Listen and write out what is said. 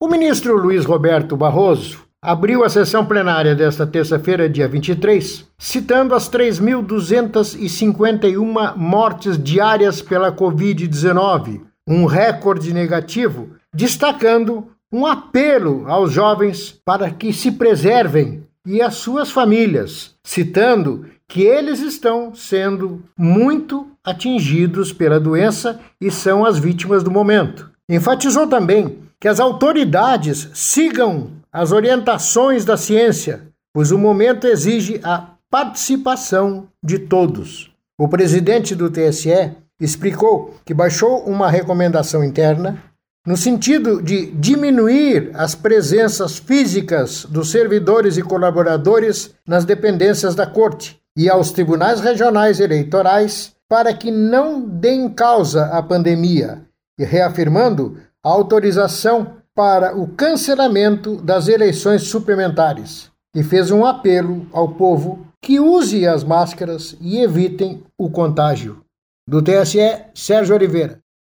O ministro Luiz Roberto Barroso abriu a sessão plenária desta terça-feira, dia 23, citando as 3.251 mortes diárias pela Covid-19, um recorde negativo, destacando um apelo aos jovens para que se preservem e as suas famílias, citando que eles estão sendo muito atingidos pela doença e são as vítimas do momento. Enfatizou também que as autoridades sigam as orientações da ciência, pois o momento exige a participação de todos. O presidente do TSE explicou que baixou uma recomendação interna no sentido de diminuir as presenças físicas dos servidores e colaboradores nas dependências da Corte e aos tribunais regionais eleitorais para que não deem causa à pandemia, e reafirmando autorização para o cancelamento das eleições suplementares e fez um apelo ao povo que use as máscaras e evitem o contágio. Do TSE, Sérgio Oliveira.